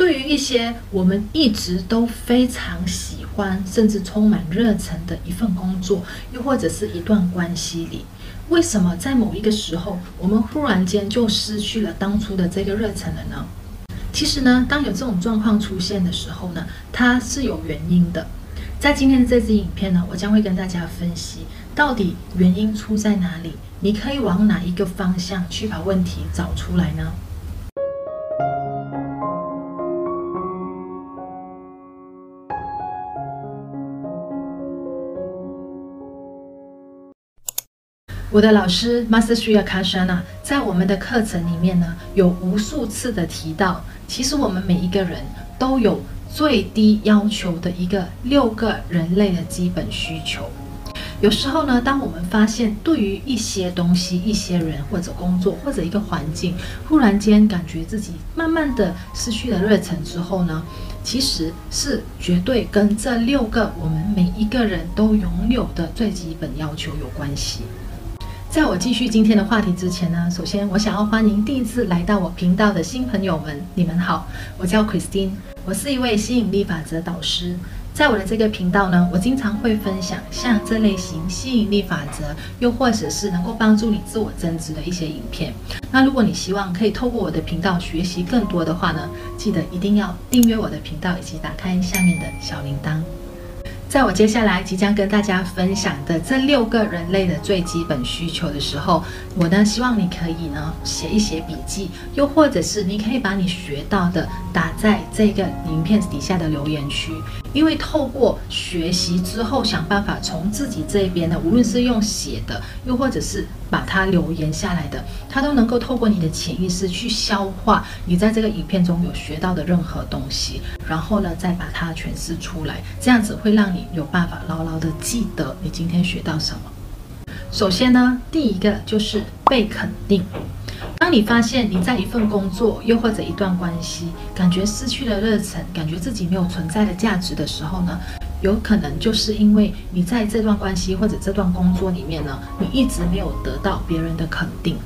对于一些我们一直都非常喜欢，甚至充满热忱的一份工作，又或者是一段关系里，为什么在某一个时候，我们忽然间就失去了当初的这个热忱了呢？其实呢，当有这种状况出现的时候呢，它是有原因的。在今天的这支影片呢，我将会跟大家分析，到底原因出在哪里？你可以往哪一个方向去把问题找出来呢？我的老师 Master s r i a k a s h a n a 在我们的课程里面呢，有无数次的提到，其实我们每一个人都有最低要求的一个六个人类的基本需求。有时候呢，当我们发现对于一些东西、一些人或者工作或者一个环境，忽然间感觉自己慢慢的失去了热忱之后呢，其实是绝对跟这六个我们每一个人都拥有的最基本要求有关系。在我继续今天的话题之前呢，首先我想要欢迎第一次来到我频道的新朋友们，你们好，我叫 Christine，我是一位吸引力法则导师。在我的这个频道呢，我经常会分享像这类型吸引力法则，又或者是能够帮助你自我增值的一些影片。那如果你希望可以透过我的频道学习更多的话呢，记得一定要订阅我的频道，以及打开下面的小铃铛。在我接下来即将跟大家分享的这六个人类的最基本需求的时候，我呢希望你可以呢写一写笔记，又或者是你可以把你学到的打在这个影片底下的留言区，因为透过学习之后，想办法从自己这边呢，无论是用写的，又或者是把它留言下来的，它都能够透过你的潜意识去消化你在这个影片中有学到的任何东西，然后呢再把它诠释出来，这样子会让你。有办法牢牢的记得你今天学到什么。首先呢，第一个就是被肯定。当你发现你在一份工作，又或者一段关系，感觉失去了热忱，感觉自己没有存在的价值的时候呢，有可能就是因为你在这段关系或者这段工作里面呢，你一直没有得到别人的肯定。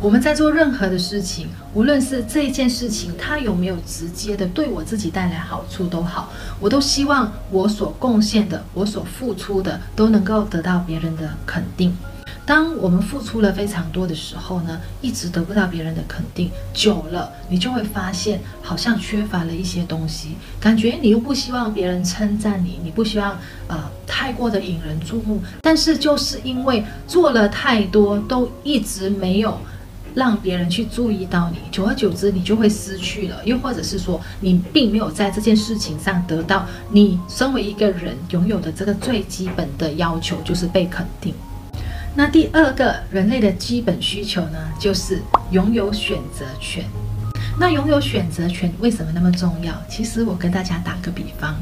我们在做任何的事情，无论是这件事情它有没有直接的对我自己带来好处都好，我都希望我所贡献的、我所付出的都能够得到别人的肯定。当我们付出了非常多的时候呢，一直得不到别人的肯定，久了你就会发现好像缺乏了一些东西，感觉你又不希望别人称赞你，你不希望呃太过的引人注目，但是就是因为做了太多，都一直没有。让别人去注意到你，久而久之，你就会失去了。又或者是说，你并没有在这件事情上得到你身为一个人拥有的这个最基本的要求，就是被肯定。那第二个人类的基本需求呢，就是拥有选择权。那拥有选择权为什么那么重要？其实我跟大家打个比方，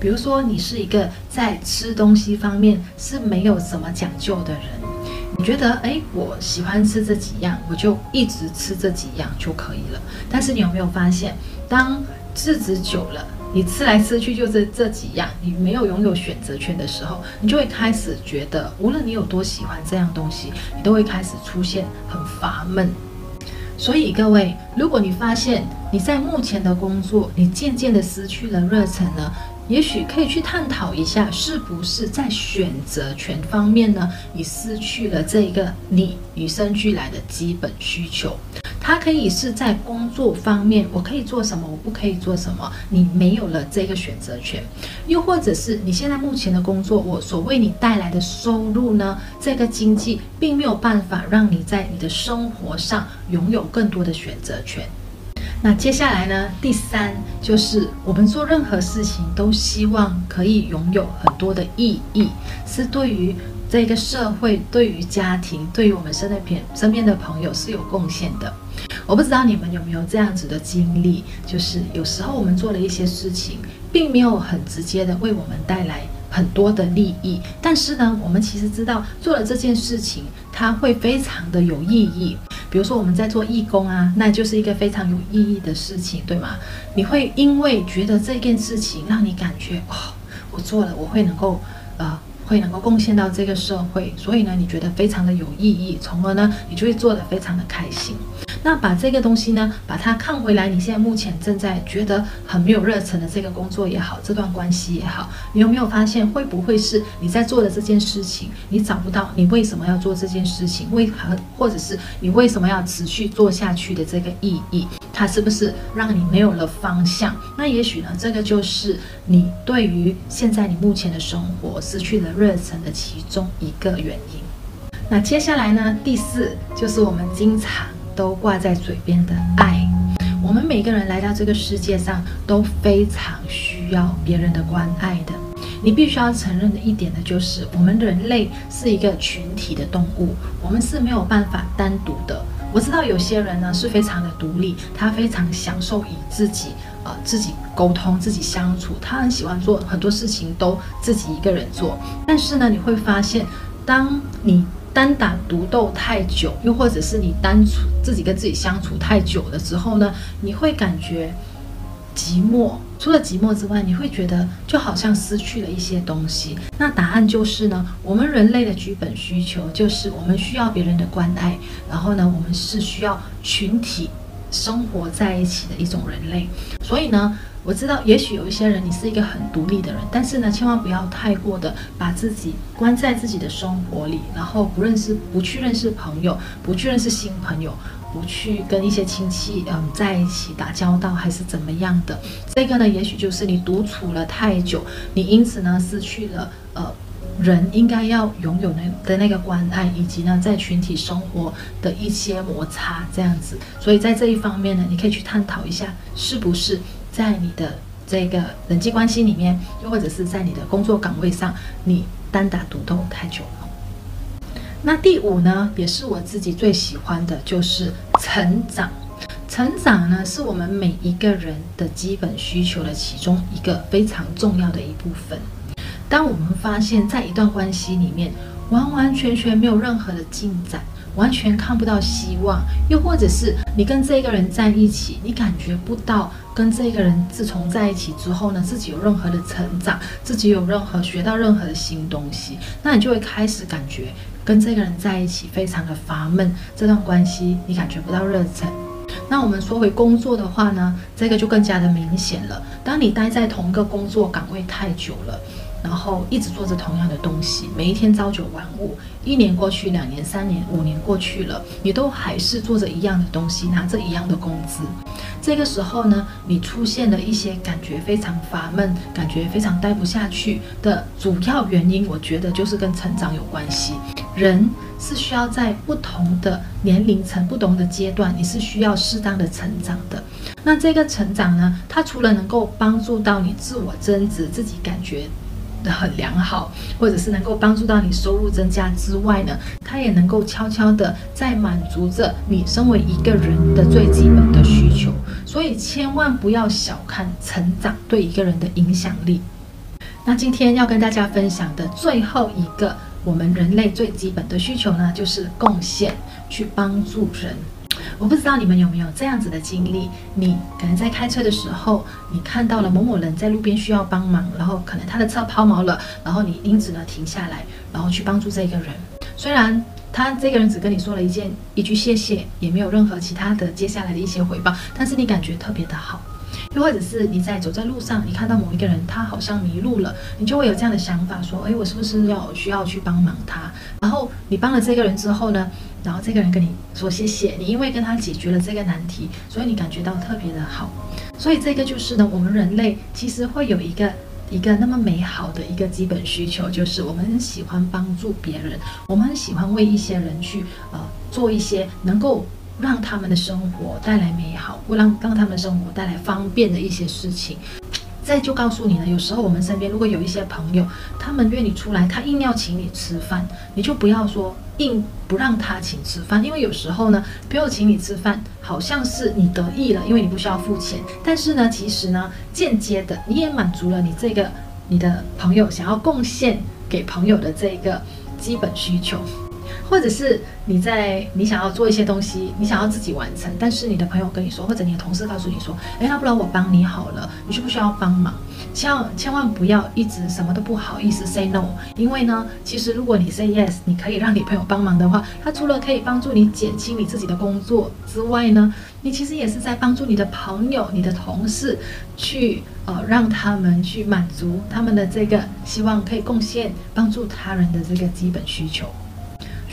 比如说你是一个在吃东西方面是没有什么讲究的人。你觉得，哎，我喜欢吃这几样，我就一直吃这几样就可以了。但是你有没有发现，当日子久了，你吃来吃去就这这几样，你没有拥有选择权的时候，你就会开始觉得，无论你有多喜欢这样东西，你都会开始出现很乏闷。所以各位，如果你发现你在目前的工作，你渐渐的失去了热忱呢？也许可以去探讨一下，是不是在选择权方面呢，你失去了这一个你与生俱来的基本需求。它可以是在工作方面，我可以做什么，我不可以做什么，你没有了这个选择权。又或者是你现在目前的工作，我所为你带来的收入呢，这个经济并没有办法让你在你的生活上拥有更多的选择权。那接下来呢？第三就是我们做任何事情都希望可以拥有很多的意义，是对于这个社会、对于家庭、对于我们身边身边的朋友是有贡献的。我不知道你们有没有这样子的经历，就是有时候我们做了一些事情，并没有很直接的为我们带来很多的利益，但是呢，我们其实知道做了这件事情，它会非常的有意义。比如说我们在做义工啊，那就是一个非常有意义的事情，对吗？你会因为觉得这件事情让你感觉哦，我做了，我会能够呃，会能够贡献到这个社会，所以呢，你觉得非常的有意义，从而呢，你就会做得非常的开心。那把这个东西呢，把它看回来，你现在目前正在觉得很没有热忱的这个工作也好，这段关系也好，你有没有发现，会不会是你在做的这件事情，你找不到你为什么要做这件事情，为何，或者是你为什么要持续做下去的这个意义，它是不是让你没有了方向？那也许呢，这个就是你对于现在你目前的生活失去了热忱的其中一个原因。那接下来呢，第四就是我们经常都挂在嘴边的爱。我们每个人来到这个世界上都非常需要别人的关爱的。你必须要承认的一点呢，就是我们人类是一个群体的动物，我们是没有办法单独的。我知道有些人呢是非常的独立，他非常享受与自己呃自己沟通、自己相处，他很喜欢做很多事情都自己一个人做。但是呢，你会发现，当你单打独斗太久，又或者是你单处自己跟自己相处太久了之后呢，你会感觉寂寞。除了寂寞之外，你会觉得就好像失去了一些东西。那答案就是呢，我们人类的基本需求就是我们需要别人的关爱，然后呢，我们是需要群体生活在一起的一种人类。所以呢。我知道，也许有一些人，你是一个很独立的人，但是呢，千万不要太过的把自己关在自己的生活里，然后不认识、不去认识朋友，不去认识新朋友，不去跟一些亲戚嗯在一起打交道，还是怎么样的。这个呢，也许就是你独处了太久，你因此呢失去了呃人应该要拥有那的那个关爱，以及呢在群体生活的一些摩擦这样子。所以在这一方面呢，你可以去探讨一下，是不是。在你的这个人际关系里面，又或者是在你的工作岗位上，你单打独斗太久了。那第五呢，也是我自己最喜欢的，就是成长。成长呢，是我们每一个人的基本需求的其中一个非常重要的一部分。当我们发现，在一段关系里面，完完全全没有任何的进展。完全看不到希望，又或者是你跟这个人在一起，你感觉不到跟这个人自从在一起之后呢，自己有任何的成长，自己有任何学到任何的新东西，那你就会开始感觉跟这个人在一起非常的乏闷，这段关系你感觉不到热忱。那我们说回工作的话呢，这个就更加的明显了。当你待在同一个工作岗位太久了。然后一直做着同样的东西，每一天朝九晚五，一年过去，两年、三年、五年过去了，你都还是做着一样的东西，拿着一样的工资。这个时候呢，你出现了一些感觉非常乏闷，感觉非常待不下去的主要原因，我觉得就是跟成长有关系。人是需要在不同的年龄层、不同的阶段，你是需要适当的成长的。那这个成长呢，它除了能够帮助到你自我增值，自己感觉。很良好，或者是能够帮助到你收入增加之外呢，它也能够悄悄的在满足着你身为一个人的最基本的需求。所以千万不要小看成长对一个人的影响力。那今天要跟大家分享的最后一个我们人类最基本的需求呢，就是贡献，去帮助人。我不知道你们有没有这样子的经历？你可能在开车的时候，你看到了某某人在路边需要帮忙，然后可能他的车抛锚了，然后你因此呢停下来，然后去帮助这个人。虽然他这个人只跟你说了一件一句谢谢，也没有任何其他的接下来的一些回报，但是你感觉特别的好。又或者是你在走在路上，你看到某一个人，他好像迷路了，你就会有这样的想法，说：“诶，我是不是要需要去帮忙他？”然后你帮了这个人之后呢，然后这个人跟你说谢谢，你因为跟他解决了这个难题，所以你感觉到特别的好。所以这个就是呢，我们人类其实会有一个一个那么美好的一个基本需求，就是我们很喜欢帮助别人，我们很喜欢为一些人去呃做一些能够。让他们的生活带来美好，不让让他们的生活带来方便的一些事情。再就告诉你呢，有时候我们身边如果有一些朋友，他们约你出来，他硬要请你吃饭，你就不要说硬不让他请吃饭，因为有时候呢，朋友请你吃饭，好像是你得意了，因为你不需要付钱，但是呢，其实呢，间接的你也满足了你这个你的朋友想要贡献给朋友的这个基本需求。或者是你在你想要做一些东西，你想要自己完成，但是你的朋友跟你说，或者你的同事告诉你说，诶，要不然我帮你好了，你需不需要帮忙？千万千万不要一直什么都不好意思 say no，因为呢，其实如果你 say yes，你可以让你朋友帮忙的话，他除了可以帮助你减轻你自己的工作之外呢，你其实也是在帮助你的朋友、你的同事去呃让他们去满足他们的这个希望，可以贡献帮助他人的这个基本需求。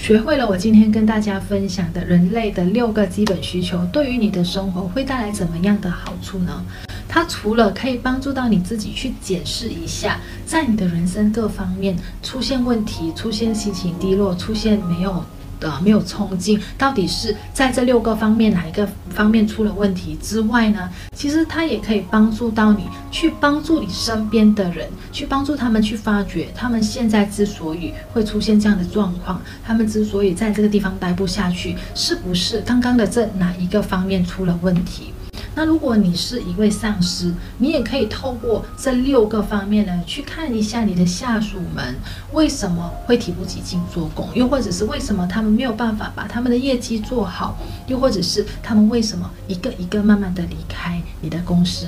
学会了我今天跟大家分享的人类的六个基本需求，对于你的生活会带来怎么样的好处呢？它除了可以帮助到你自己去检视一下，在你的人生各方面出现问题、出现心情低落、出现没有。呃，没有冲劲，到底是在这六个方面哪一个方面出了问题之外呢？其实它也可以帮助到你，去帮助你身边的人，去帮助他们去发掘他们现在之所以会出现这样的状况，他们之所以在这个地方待不下去，是不是刚刚的这哪一个方面出了问题？那如果你是一位上司，你也可以透过这六个方面呢，去看一下你的下属们为什么会提不起劲做工，又或者是为什么他们没有办法把他们的业绩做好，又或者是他们为什么一个一个慢慢的离开你的公司，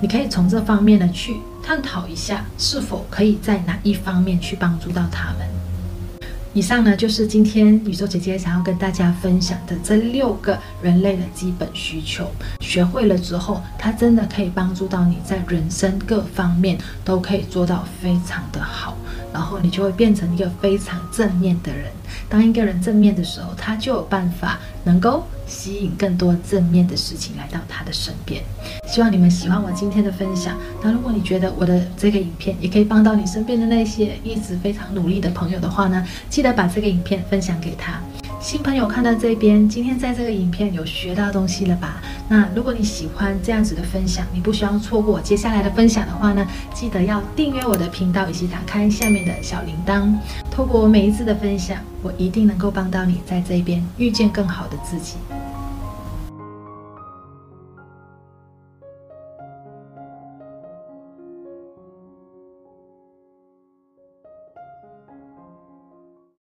你可以从这方面呢去探讨一下，是否可以在哪一方面去帮助到他们。以上呢，就是今天宇宙姐姐想要跟大家分享的这六个人类的基本需求。学会了之后，它真的可以帮助到你在人生各方面都可以做到非常的好，然后你就会变成一个非常正面的人。当一个人正面的时候，他就有办法能够吸引更多正面的事情来到他的身边。希望你们喜欢我今天的分享。那如果你觉得我的这个影片也可以帮到你身边的那些一直非常努力的朋友的话呢，记得把这个影片分享给他。新朋友看到这边，今天在这个影片有学到东西了吧？那如果你喜欢这样子的分享，你不希望错过我接下来的分享的话呢，记得要订阅我的频道以及打开下面的小铃铛。透过我每一次的分享，我一定能够帮到你在这边遇见更好的自己。